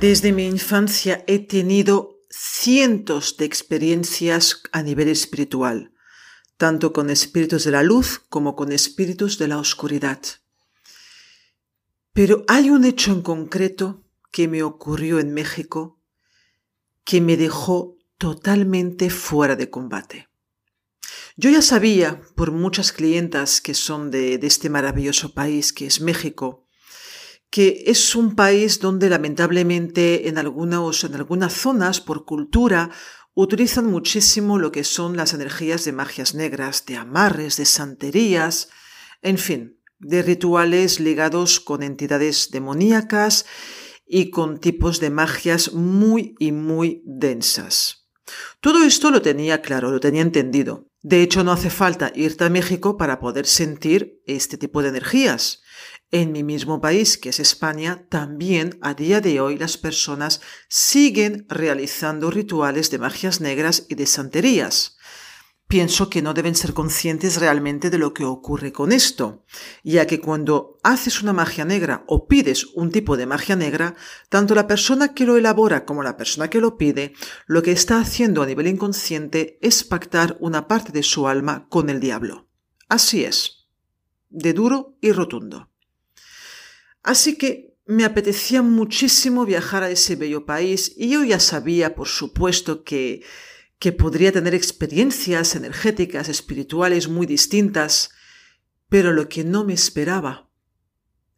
Desde mi infancia he tenido cientos de experiencias a nivel espiritual, tanto con espíritus de la luz como con espíritus de la oscuridad. Pero hay un hecho en concreto que me ocurrió en México que me dejó totalmente fuera de combate. Yo ya sabía, por muchas clientas que son de, de este maravilloso país que es México, que es un país donde lamentablemente en, algunas, en algunas zonas, por cultura, utilizan muchísimo lo que son las energías de magias negras, de amarres, de santerías, en fin, de rituales ligados con entidades demoníacas y con tipos de magias muy y muy densas. Todo esto lo tenía claro, lo tenía entendido. De hecho, no hace falta irte a México para poder sentir este tipo de energías. En mi mismo país, que es España, también a día de hoy las personas siguen realizando rituales de magias negras y de santerías. Pienso que no deben ser conscientes realmente de lo que ocurre con esto, ya que cuando haces una magia negra o pides un tipo de magia negra, tanto la persona que lo elabora como la persona que lo pide, lo que está haciendo a nivel inconsciente es pactar una parte de su alma con el diablo. Así es, de duro y rotundo. Así que me apetecía muchísimo viajar a ese bello país y yo ya sabía, por supuesto, que, que podría tener experiencias energéticas, espirituales muy distintas, pero lo que no me esperaba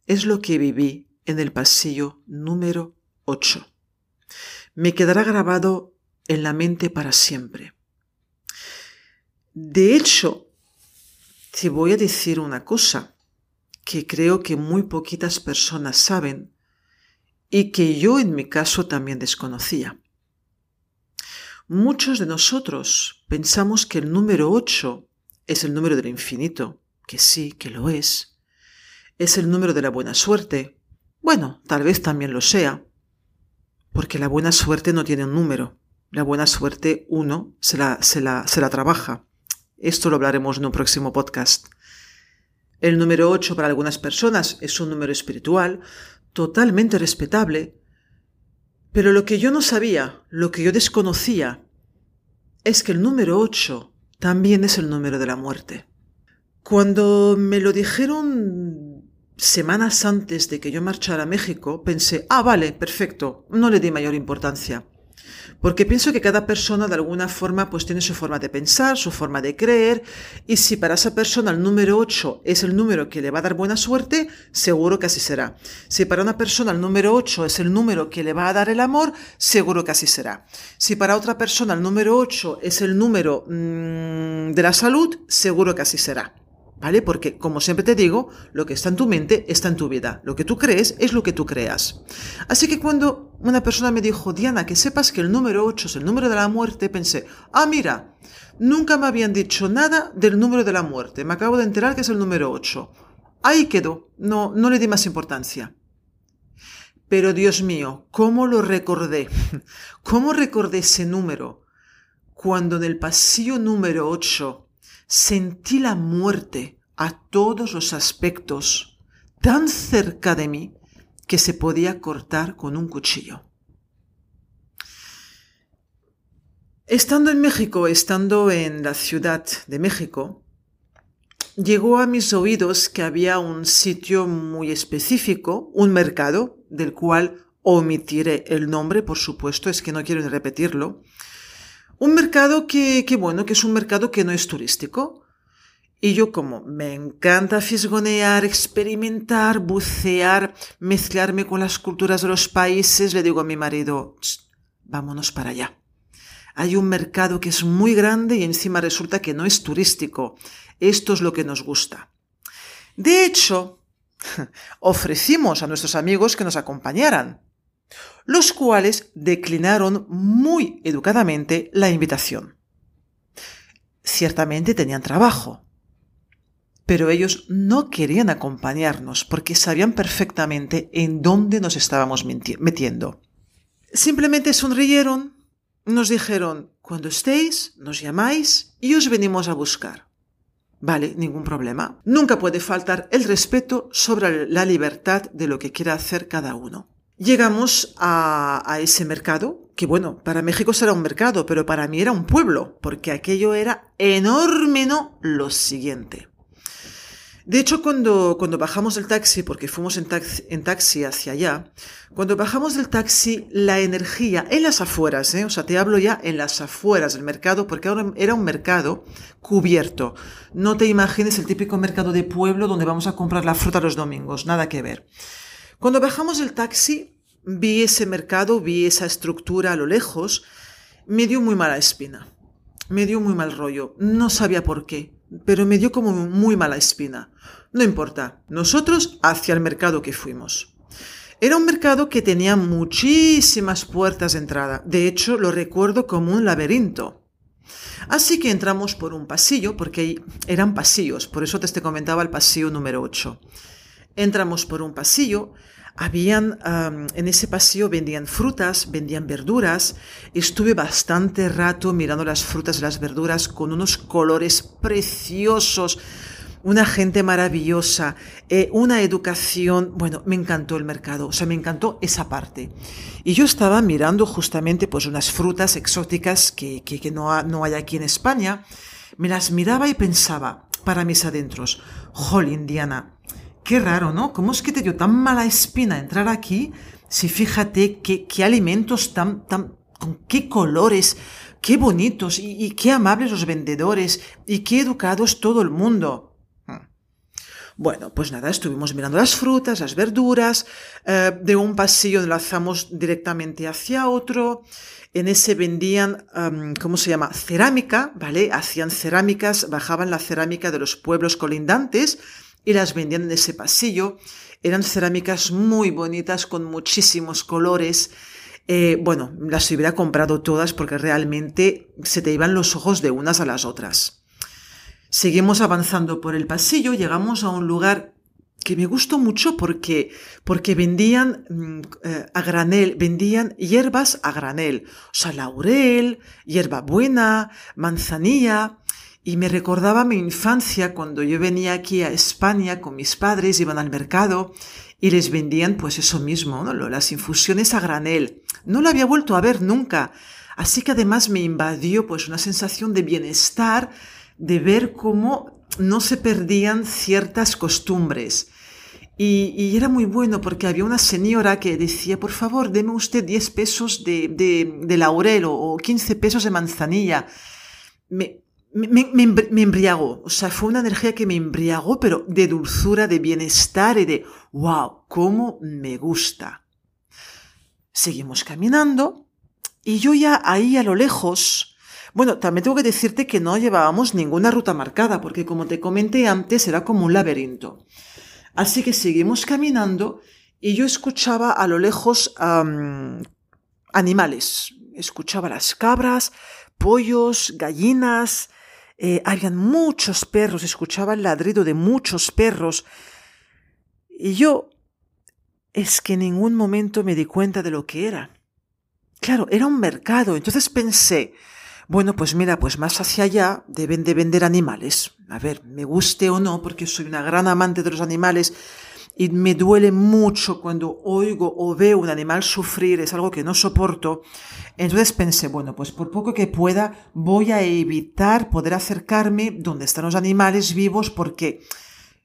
es lo que viví en el pasillo número 8. Me quedará grabado en la mente para siempre. De hecho, te voy a decir una cosa que creo que muy poquitas personas saben y que yo en mi caso también desconocía. Muchos de nosotros pensamos que el número 8 es el número del infinito, que sí, que lo es. Es el número de la buena suerte. Bueno, tal vez también lo sea, porque la buena suerte no tiene un número. La buena suerte uno se la, se la, se la trabaja. Esto lo hablaremos en un próximo podcast. El número 8 para algunas personas es un número espiritual, totalmente respetable, pero lo que yo no sabía, lo que yo desconocía, es que el número 8 también es el número de la muerte. Cuando me lo dijeron semanas antes de que yo marchara a México, pensé, ah, vale, perfecto, no le di mayor importancia porque pienso que cada persona de alguna forma pues tiene su forma de pensar, su forma de creer, y si para esa persona el número 8 es el número que le va a dar buena suerte, seguro que así será. Si para una persona el número 8 es el número que le va a dar el amor, seguro que así será. Si para otra persona el número 8 es el número mmm, de la salud, seguro que así será. ¿Vale? Porque, como siempre te digo, lo que está en tu mente está en tu vida. Lo que tú crees es lo que tú creas. Así que cuando una persona me dijo, Diana, que sepas que el número 8 es el número de la muerte, pensé, ah, mira, nunca me habían dicho nada del número de la muerte. Me acabo de enterar que es el número 8. Ahí quedó. No, no le di más importancia. Pero Dios mío, ¿cómo lo recordé? ¿Cómo recordé ese número? Cuando en el pasillo número 8 sentí la muerte a todos los aspectos tan cerca de mí que se podía cortar con un cuchillo. Estando en México, estando en la Ciudad de México, llegó a mis oídos que había un sitio muy específico, un mercado, del cual omitiré el nombre, por supuesto, es que no quiero repetirlo, Un mercado que, que, bueno, que es un mercado que no es turístico. Y yo como me encanta fisgonear, experimentar, bucear, mezclarme con las culturas de los países, le digo a mi marido, vámonos para allá. Hay un mercado que es muy grande y encima resulta que no es turístico. Esto es lo que nos gusta. De hecho, ofrecimos a nuestros amigos que nos acompañaran, los cuales declinaron muy educadamente la invitación. Ciertamente tenían trabajo, pero ellos no querían acompañarnos porque sabían perfectamente en dónde nos estábamos metiendo. Simplemente sonrieron, nos dijeron, cuando estéis, nos llamáis y os venimos a buscar. Vale, ningún problema. Nunca puede faltar el respeto sobre la libertad de lo que quiera hacer cada uno. Llegamos a, ese mercado, que bueno, para México será un mercado, pero para mí era un pueblo, porque aquello era enorme, ¿no? Lo siguiente. De hecho, cuando, cuando bajamos del taxi, porque fuimos en taxi, en taxi hacia allá, cuando bajamos del taxi, la energía en las afueras, ¿eh? o sea, te hablo ya en las afueras del mercado, porque ahora era un mercado cubierto. No te imagines el típico mercado de pueblo donde vamos a comprar la fruta los domingos, nada que ver. Cuando bajamos del taxi, vi ese mercado, vi esa estructura a lo lejos, me dio muy mala espina, me dio muy mal rollo, no sabía por qué pero me dio como muy mala espina. No importa, nosotros hacia el mercado que fuimos. Era un mercado que tenía muchísimas puertas de entrada, de hecho lo recuerdo como un laberinto. Así que entramos por un pasillo, porque eran pasillos, por eso te comentaba el pasillo número 8. Entramos por un pasillo, habían, en ese pasillo vendían frutas, vendían verduras. Estuve bastante rato mirando las frutas y las verduras con unos colores preciosos, una gente maravillosa, eh, una educación. Bueno, me encantó el mercado, o sea, me encantó esa parte. Y yo estaba mirando justamente pues unas frutas exóticas que, que, no, no hay aquí en España. Me las miraba y pensaba para mis adentros, jol, Indiana, Qué raro, ¿no? ¿Cómo es que te dio tan mala espina entrar aquí? Si fíjate qué, qué alimentos tan, tan, con qué colores, qué bonitos y, qué amables los vendedores y qué educados todo el mundo. Hmm. Bueno, pues nada, estuvimos mirando las frutas, las verduras, eh, de un pasillo enlazamos directamente hacia otro. En ese vendían, ¿cómo se llama? Cerámica, ¿vale? Hacían cerámicas, bajaban la cerámica de los pueblos colindantes y las vendían en ese pasillo. Eran cerámicas muy bonitas con muchísimos colores. Eh, bueno, las hubiera comprado todas porque realmente se te iban los ojos de unas a las otras. Seguimos avanzando por el pasillo, llegamos a un lugar que me gustó mucho porque, porque vendían mm, eh, a granel, vendían hierbas a granel, o sea, laurel, hierbabuena, manzanilla, y me recordaba mi infancia cuando yo venía aquí a España con mis padres, iban al mercado y les vendían pues eso mismo, ¿no? las infusiones a granel. No lo había vuelto a ver nunca. Así que además me invadió pues una sensación de bienestar, de ver cómo no se perdían ciertas costumbres. Y, y, era muy bueno porque había una señora que decía, por favor, deme usted 10 pesos de, de, de laurel o 15 pesos de manzanilla. Me, embriagó, o sea, fue una energía que me embriagó, pero de dulzura, de bienestar y de, wow, cómo me gusta. Seguimos caminando y yo ya ahí a lo lejos, bueno, también tengo que decirte que no llevábamos ninguna ruta marcada, porque como te comenté antes, era como un laberinto. Así que seguimos caminando y yo escuchaba a lo lejos animales. Escuchaba las cabras, pollos, gallinas, eh, habían muchos perros, escuchaba el ladrido de muchos perros. Y yo es que en ningún momento me di cuenta de lo que era. Claro, era un mercado. Entonces pensé, bueno, pues mira, pues más hacia allá deben de vender animales. A ver, me guste o no, porque soy una gran amante de los animales, y me duele mucho cuando oigo o veo un animal sufrir, es algo que no soporto. Entonces pensé, bueno, pues por poco que pueda voy a evitar poder acercarme donde están los animales vivos porque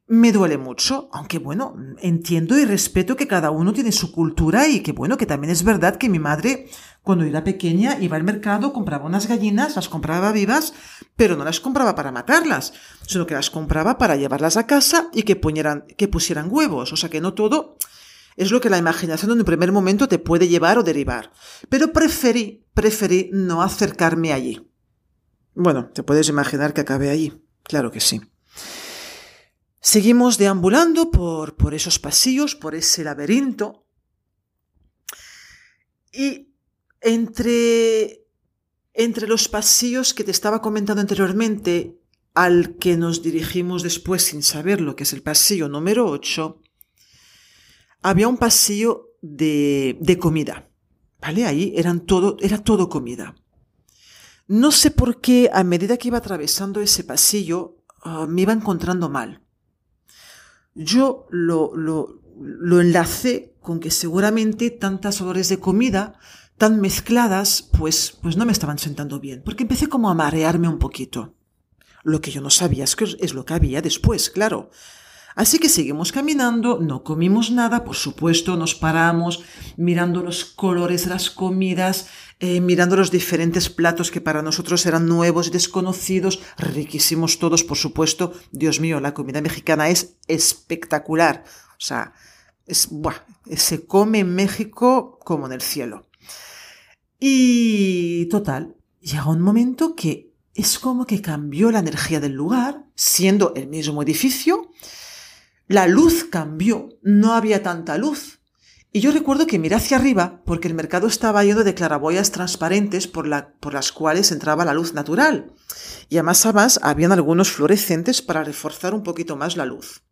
me duele mucho, aunque bueno, entiendo y respeto que cada uno tiene su cultura y que bueno, que también es verdad que mi madre, cuando era pequeña, iba al mercado, compraba unas gallinas, las compraba vivas, pero no las compraba para matarlas, sino que las compraba para llevarlas a casa y que, que pusieran huevos. O sea que no todo es lo que la imaginación en un primer momento te puede llevar o derivar. Pero preferí, preferí no acercarme allí. Bueno, te puedes imaginar que acabé allí. Claro que sí. Seguimos deambulando por, por esos pasillos, por ese laberinto. Y entre, entre los pasillos que te estaba comentando anteriormente, al que nos dirigimos después sin saber lo que es el pasillo número 8, había un pasillo de, de comida. ¿Vale? Ahí eran todo, era todo comida. No sé por qué a medida que iba atravesando ese pasillo ah, me iba encontrando mal yo lo, lo, lo enlacé con que seguramente tantas olores de comida tan mezcladas, pues, pues no me estaban sentando bien, porque empecé como a marearme un poquito. Lo que yo no sabía es, que es lo que había después, claro. Así que seguimos caminando, no comimos nada, por supuesto, nos paramos mirando los colores las comidas, eh, mirando los diferentes platos que para nosotros eran nuevos y desconocidos, riquísimos todos, por supuesto. Dios mío, la comida mexicana es espectacular. O sea, se come en México como en el cielo. Y total, llega un momento que es como que cambió la energía del lugar, siendo el mismo edificio, la luz cambió, no había tanta luz. Y yo recuerdo que miré hacia arriba porque el mercado estaba lleno de claraboyas transparentes por, las cuales entraba la luz natural. Y además, además habían algunos fluorescentes para reforzar un poquito más la luz.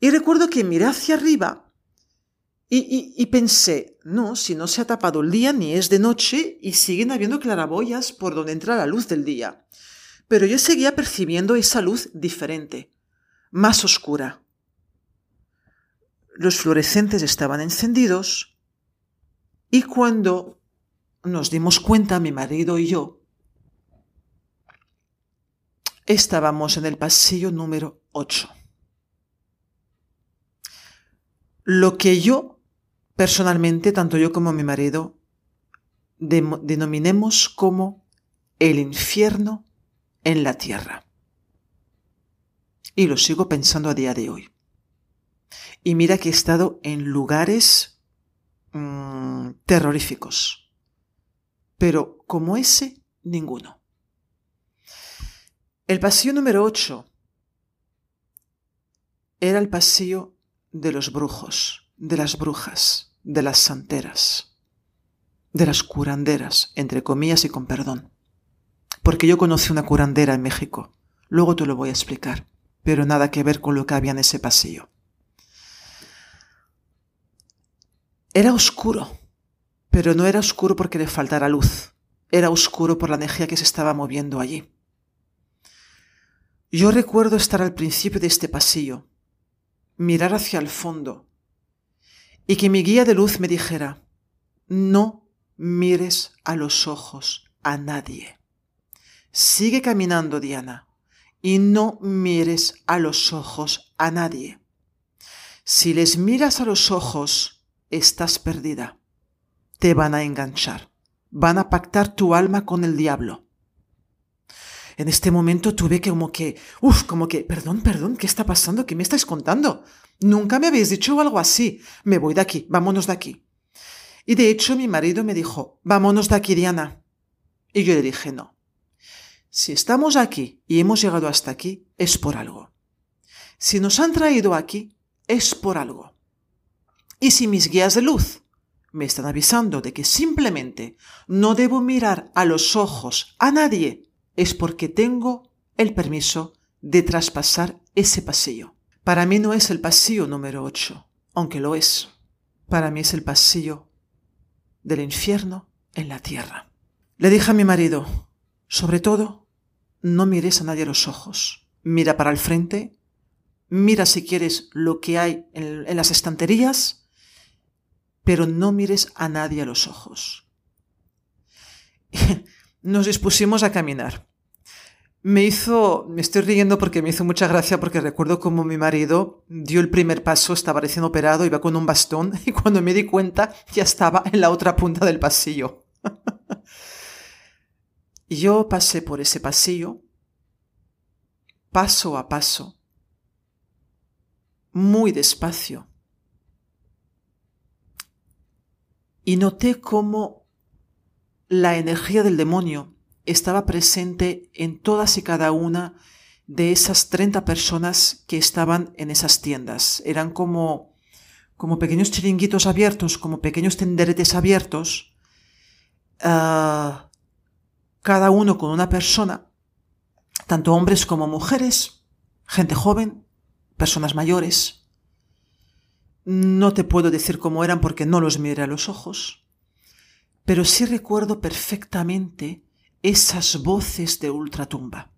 Y recuerdo que miré hacia arriba y, y, pensé, no, si no se ha tapado el día ni es de noche y siguen habiendo claraboyas por donde entra la luz del día. Pero yo seguía percibiendo esa luz diferente, más oscura. Los fluorescentes estaban encendidos y cuando nos dimos cuenta, mi marido y yo, estábamos en el pasillo número 8. Lo que yo, personalmente, tanto yo como mi marido, denominemos como el infierno en la tierra. Y lo sigo pensando a día de hoy. Y mira que he estado en lugares mm, terroríficos. Pero como ese, ninguno. El pasillo número 8 era el pasillo de los brujos, de las brujas, de las santeras, de las curanderas, entre comillas y con perdón. Porque yo conocí una curandera en México. Luego te lo voy a explicar, pero nada que ver con lo que había en ese pasillo. Era oscuro, pero no era oscuro porque le faltara luz, era oscuro por la energía que se estaba moviendo allí. Yo recuerdo estar al principio de este pasillo, mirar hacia el fondo, y que mi guía de luz me dijera, no mires a los ojos a nadie. Sigue caminando, Diana, y no mires a los ojos a nadie. Si les miras a los ojos, estás perdida. Te van a enganchar. Van a pactar tu alma con el diablo. En este momento tuve que como que, uff, como que, perdón, perdón, ¿qué está pasando? ¿Qué me estáis contando? Nunca me habéis dicho algo así. Me voy de aquí, vámonos de aquí. Y de hecho mi marido me dijo, vámonos de aquí, Diana. Y yo le dije, no. Si estamos aquí y hemos llegado hasta aquí, es por algo. Si nos han traído aquí, es por algo. Y si mis guías de luz me están avisando de que simplemente no debo mirar a los ojos a nadie, es porque tengo el permiso de traspasar ese pasillo. Para mí no es el pasillo número 8, aunque lo es. Para mí es el pasillo del infierno en la tierra. Le dije a mi marido, sobre todo, no mires a nadie a los ojos. Mira para el frente, mira si quieres lo que hay en, en las estanterías, pero no mires a nadie a los ojos. Nos dispusimos a caminar. me hizo, me estoy riendo porque me hizo mucha gracia porque recuerdo como mi marido dio el primer paso, estaba recién operado, iba con un bastón y cuando me di cuenta ya estaba en la otra punta del pasillo. Yo pasé por ese pasillo, paso a paso, muy despacio, y noté cómo la energía del demonio estaba presente en todas y cada una de esas 30 personas que estaban en esas tiendas. Eran como, como pequeños chiringuitos abiertos, como pequeños tenderetes abiertos, ah, cada uno con una persona, tanto hombres como mujeres, gente joven, personas mayores. No te puedo decir cómo eran porque no los miré a los ojos, pero sí recuerdo perfectamente esas voces de ultratumba.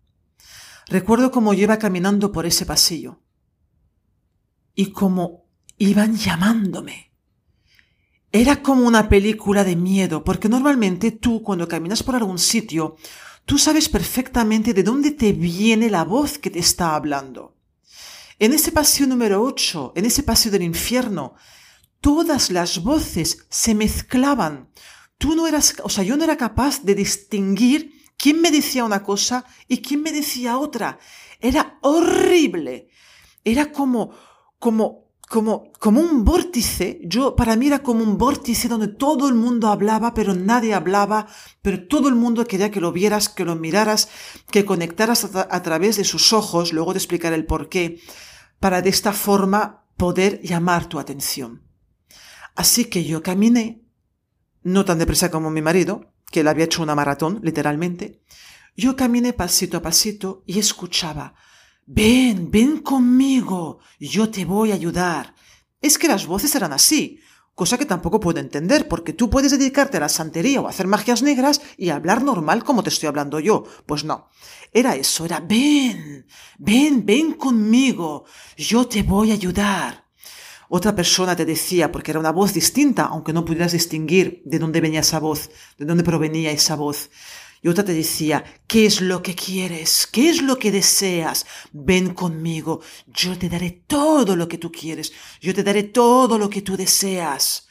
Recuerdo cómo yo iba caminando por ese pasillo y cómo iban llamándome. Era como una película de miedo, porque normalmente tú cuando caminas por algún sitio, tú sabes perfectamente de dónde te viene la voz que te está hablando. En ese pasillo número 8, en ese pasillo del infierno, todas las voces se mezclaban. Tú no eras, o sea, yo no era capaz de distinguir quién me decía una cosa y quién me decía otra. Era horrible. Era como, como como, como un vórtice, yo, para mí era como un vórtice donde todo el mundo hablaba, pero nadie hablaba, pero todo el mundo quería que lo vieras, que lo miraras, que conectaras a, través de sus ojos, luego de explicar el por qué, para de esta forma poder llamar tu atención. Así que yo caminé, no tan deprisa como mi marido, que él había hecho una maratón, literalmente, yo caminé pasito a pasito y escuchaba, Ven, ven conmigo, yo te voy a ayudar. Es que las voces eran así, cosa que tampoco puedo entender, porque tú puedes dedicarte a la santería o a hacer magias negras y hablar normal como te estoy hablando yo. Pues no, era eso, era ven, ven, ven conmigo, yo te voy a ayudar. Otra persona te decía, porque era una voz distinta, aunque no pudieras distinguir de dónde venía esa voz, de dónde provenía esa voz. Y otra te decía, ¿qué es lo que quieres? ¿Qué es lo que deseas? Ven conmigo, yo te daré todo lo que tú quieres, yo te daré todo lo que tú deseas.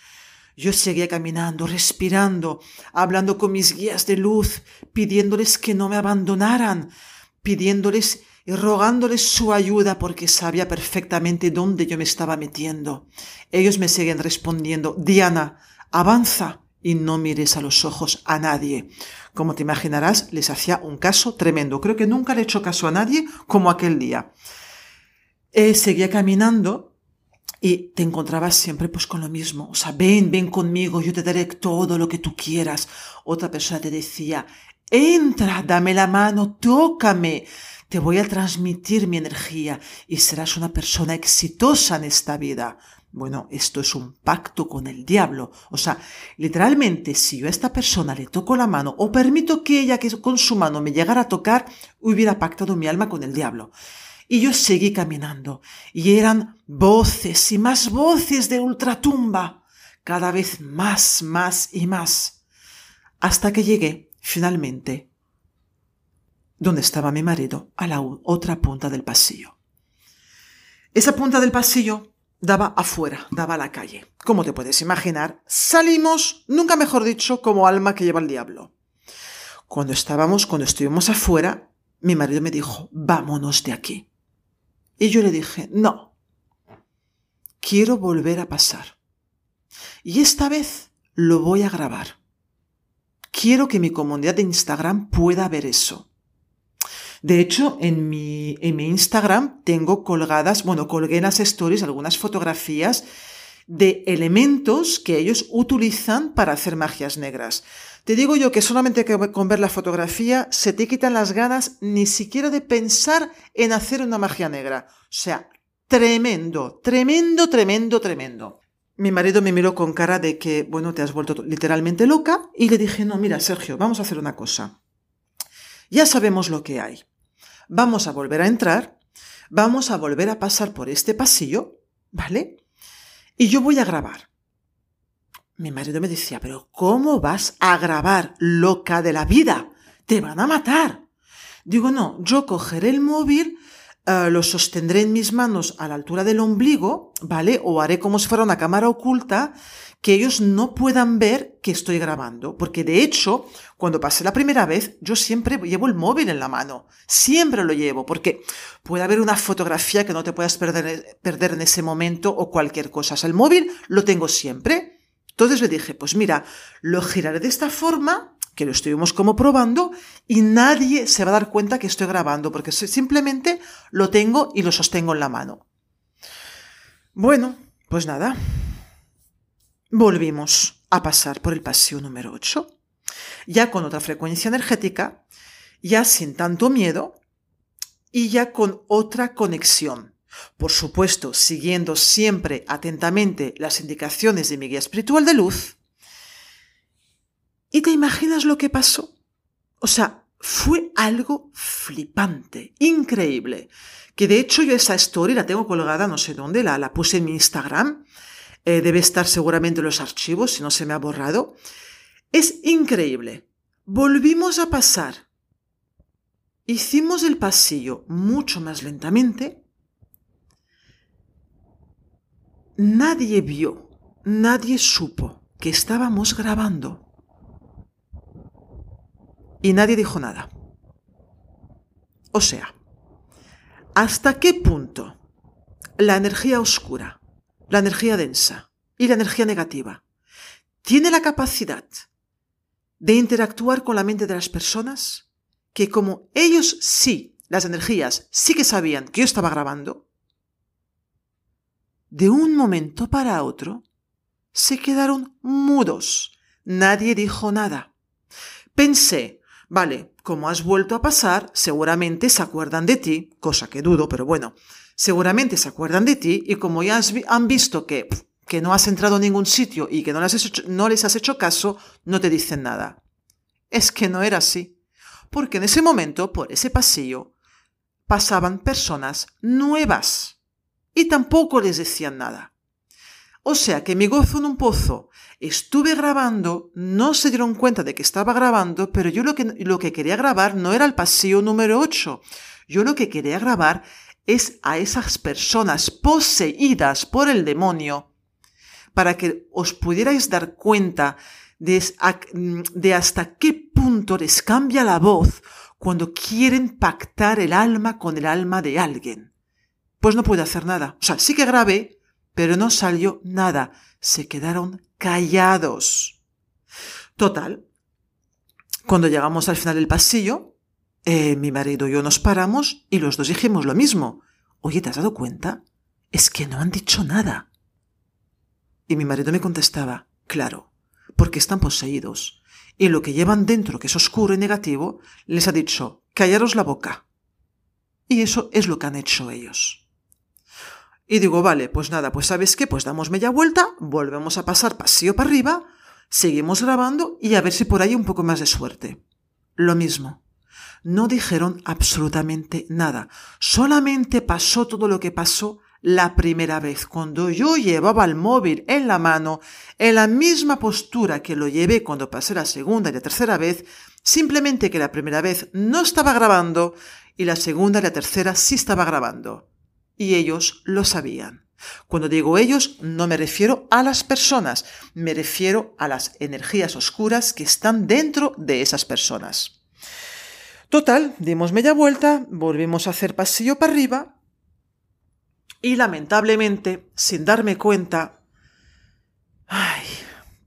Yo seguía caminando, respirando, hablando con mis guías de luz, pidiéndoles que no me abandonaran, pidiéndoles y rogándoles su ayuda porque sabía perfectamente dónde yo me estaba metiendo. Ellos me siguen respondiendo, Diana, avanza y no mires a los ojos a nadie. Como te imaginarás, les hacía un caso tremendo. Creo que nunca le he hecho caso a nadie como aquel día. Eh, seguía caminando y te encontrabas siempre pues con lo mismo. O sea, ven, ven conmigo, yo te daré todo lo que tú quieras. Otra persona te decía, entra, dame la mano, tócame. Te voy a transmitir mi energía y serás una persona exitosa en esta vida. Bueno, esto es un pacto con el diablo. O sea, literalmente, si yo a esta persona le toco la mano o permito que ella que con su mano me llegara a tocar, hubiera pactado mi alma con el diablo. Y yo seguí caminando, y eran voces y más voces de ultratumba, cada vez más, más y más, hasta que llegué, finalmente, donde estaba mi marido, a la otra punta del pasillo. Esa punta del pasillo daba afuera, daba a la calle. Como te puedes imaginar, salimos, nunca mejor dicho, como alma que lleva el diablo. Cuando estábamos, cuando estuvimos afuera, mi marido me dijo, vámonos de aquí. Y yo le dije, no, quiero volver a pasar. Y esta vez lo voy a grabar. Quiero que mi comunidad de Instagram pueda ver eso. De hecho, en mi, en mi Instagram tengo colgadas, bueno, colgué en las stories algunas fotografías de elementos que ellos utilizan para hacer magias negras. Te digo yo que solamente con ver la fotografía se te quitan las ganas ni siquiera de pensar en hacer una magia negra. O sea, tremendo, tremendo, tremendo, tremendo. Mi marido me miró con cara de que, bueno, te has vuelto literalmente loca y le dije, no, mira, Sergio, vamos a hacer una cosa. Ya sabemos lo que hay vamos a volver a entrar, vamos a volver a pasar por este pasillo, ¿vale? Y yo voy a grabar. Mi marido me decía, pero ¿cómo vas a grabar, loca de la vida? Te van a matar. Digo, no, yo cogeré el móvil, eh, lo sostendré en mis manos a la altura del ombligo, ¿vale? O haré como si fuera una cámara oculta que ellos no puedan ver que estoy grabando. Porque de hecho, cuando pasé la primera vez, yo siempre llevo el móvil en la mano. Siempre lo llevo, porque puede haber una fotografía que no te puedas perder, en ese momento o cualquier cosa. O sea, el móvil lo tengo siempre. Entonces le dije, pues mira, lo giraré de esta forma que lo estuvimos como probando y nadie se va a dar cuenta que estoy grabando porque simplemente lo tengo y lo sostengo en la mano. Bueno, pues nada. Volvimos a pasar por el pasillo número 8, ya con otra frecuencia energética, ya sin tanto miedo y ya con otra conexión. Por supuesto, siguiendo siempre atentamente las indicaciones de mi guía espiritual de luz, ¿Y te imaginas lo que pasó? O sea, fue algo flipante, increíble. Que de hecho yo esa story la tengo colgada no sé dónde, la, la puse en mi Instagram. Eh, debe estar seguramente en los archivos, si no se me ha borrado. Es increíble. Volvimos a pasar. Hicimos el pasillo mucho más lentamente. Nadie vio, nadie supo que estábamos grabando y nadie dijo nada. O sea, ¿hasta qué punto la energía oscura, la energía densa y la energía negativa tiene la capacidad de interactuar con la mente de las personas? Que como ellos sí, las energías sí que sabían que yo estaba grabando, de un momento para otro se quedaron mudos. Nadie dijo nada. Pensé, Vale, como has vuelto a pasar, seguramente se acuerdan de ti, cosa que dudo, pero bueno, seguramente se acuerdan de ti y como ya han visto que, que no has entrado en ningún sitio y que no les, hecho, no les has hecho caso, no te dicen nada. Es que no era así, porque en ese momento, por ese pasillo, pasaban personas nuevas y tampoco les decían nada. O sea que mi gozo en un pozo Estuve grabando, no se dieron cuenta de que estaba grabando, pero yo lo que, lo que quería grabar no era el pasillo número 8. Yo lo que quería grabar es a esas personas poseídas por el demonio para que os pudierais dar cuenta de, hasta qué punto les cambia la voz cuando quieren pactar el alma con el alma de alguien. Pues no pude hacer nada. O sea, sí que grabé, pero no salió nada. Se quedaron callados. Total, cuando llegamos al final del pasillo, eh, mi marido y yo nos paramos y los dos dijimos lo mismo. Oye, ¿te has dado cuenta? Es que no han dicho nada. Y mi marido me contestaba, claro, porque están poseídos. Y lo que llevan dentro, que es oscuro y negativo, les ha dicho, callaros la boca. Y eso es lo que han hecho ellos. Y digo, vale, pues nada, pues sabes qué, pues damos media vuelta, volvemos a pasar pasillo para arriba, seguimos grabando y a ver si por ahí un poco más de suerte. Lo mismo. No dijeron absolutamente nada. Solamente pasó todo lo que pasó la primera vez, cuando yo llevaba el móvil en la mano, en la misma postura que lo llevé cuando pasé la segunda y la tercera vez, simplemente que la primera vez no estaba grabando y la segunda y la tercera sí estaba grabando y ellos lo sabían. Cuando digo ellos, no me refiero a las personas, me refiero a las energías oscuras que están dentro de esas personas. Total, dimos media vuelta, volvimos a hacer pasillo para arriba y lamentablemente, sin darme cuenta, ay,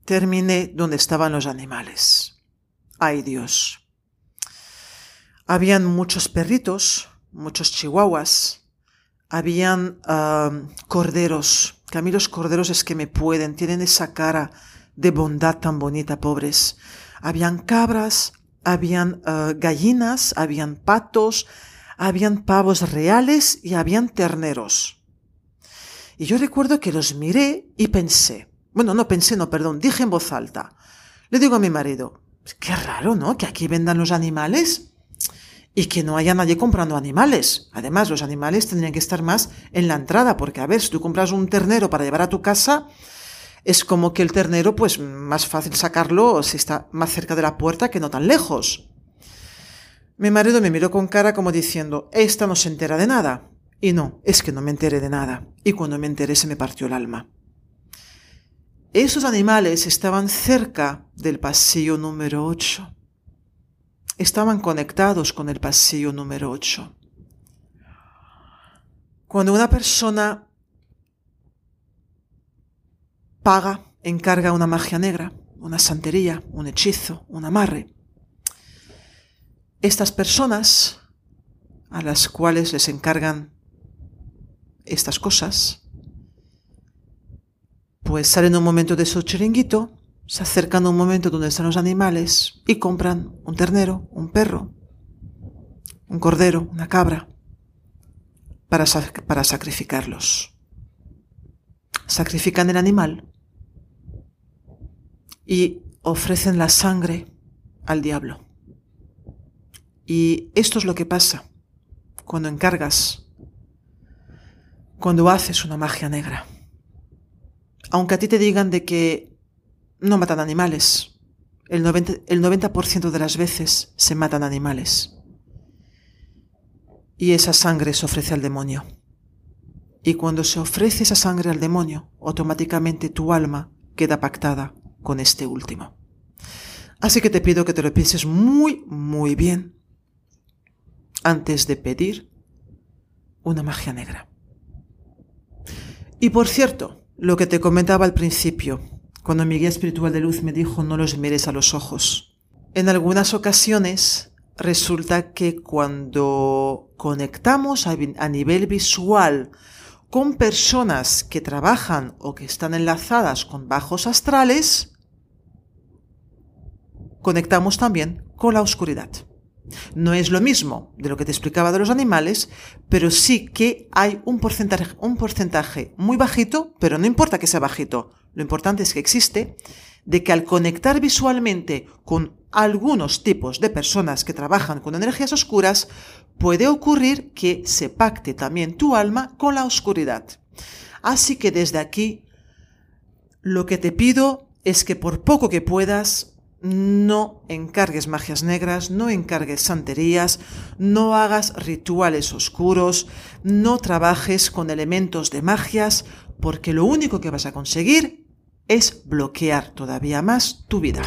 terminé donde estaban los animales. Ay Dios. Habían muchos perritos, muchos chihuahuas, habían corderos, que a mí los corderos es que me pueden, tienen esa cara de bondad tan bonita, pobres. Habían cabras, habían ah, gallinas, habían patos, habían pavos reales y habían terneros. Y yo recuerdo que los miré y pensé, bueno, no pensé, no, perdón, dije en voz alta. Le digo a mi marido, qué raro, ¿no? Que aquí vendan los animales y que no haya nadie comprando animales. Además, los animales tendrían que estar más en la entrada, porque a ver, si tú compras un ternero para llevar a tu casa, es como que el ternero, pues más fácil sacarlo si está más cerca de la puerta que no tan lejos. Mi marido me miró con cara como diciendo, esta no se entera de nada. Y no, es que no me enteré de nada. Y cuando me enteré se me partió el alma. Esos animales estaban cerca del pasillo número 8. Estaban conectados con el pasillo número 8. Cuando una persona paga, encarga una magia negra, una santería, un hechizo, un amarre, estas personas a las cuales les encargan estas cosas, pues salen un momento de su chiringuito, se acercan a un momento donde están los animales y compran un ternero, un perro, un cordero, una cabra, para, para sacrificarlos. Sacrifican el animal y ofrecen la sangre al diablo. Y esto es lo que pasa cuando encargas, cuando haces una magia negra. Aunque a ti te digan de que no matan animales, el 90%, el 90 de las veces se matan animales. Y esa sangre se ofrece al demonio. Y cuando se ofrece esa sangre al demonio, automáticamente tu alma queda pactada con este último. Así que te pido que te lo pienses muy, muy bien antes de pedir una magia negra. Y por cierto, lo que te comentaba al principio, cuando mi guía espiritual de luz me dijo no los mires a los ojos. En algunas ocasiones resulta que cuando conectamos a, nivel visual con personas que trabajan o que están enlazadas con bajos astrales, conectamos también con la oscuridad. No es lo mismo de lo que te explicaba de los animales, pero sí que hay un porcentaje, un porcentaje muy bajito, pero no importa que sea bajito, lo importante es que existe, de que al conectar visualmente con algunos tipos de personas que trabajan con energías oscuras, puede ocurrir que se pacte también tu alma con la oscuridad. Así que desde aquí, lo que te pido es que por poco que puedas, no encargues magias negras, no encargues santerías, no hagas rituales oscuros, no trabajes con elementos de magias, porque lo único que vas a conseguir es bloquear todavía más tu vida.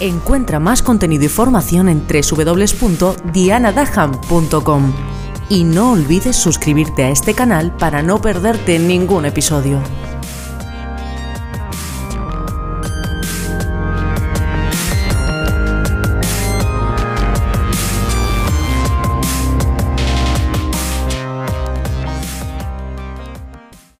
Encuentra más contenido y formación en www.dianadaham.com y no olvides suscribirte a este canal para no perderte ningún episodio.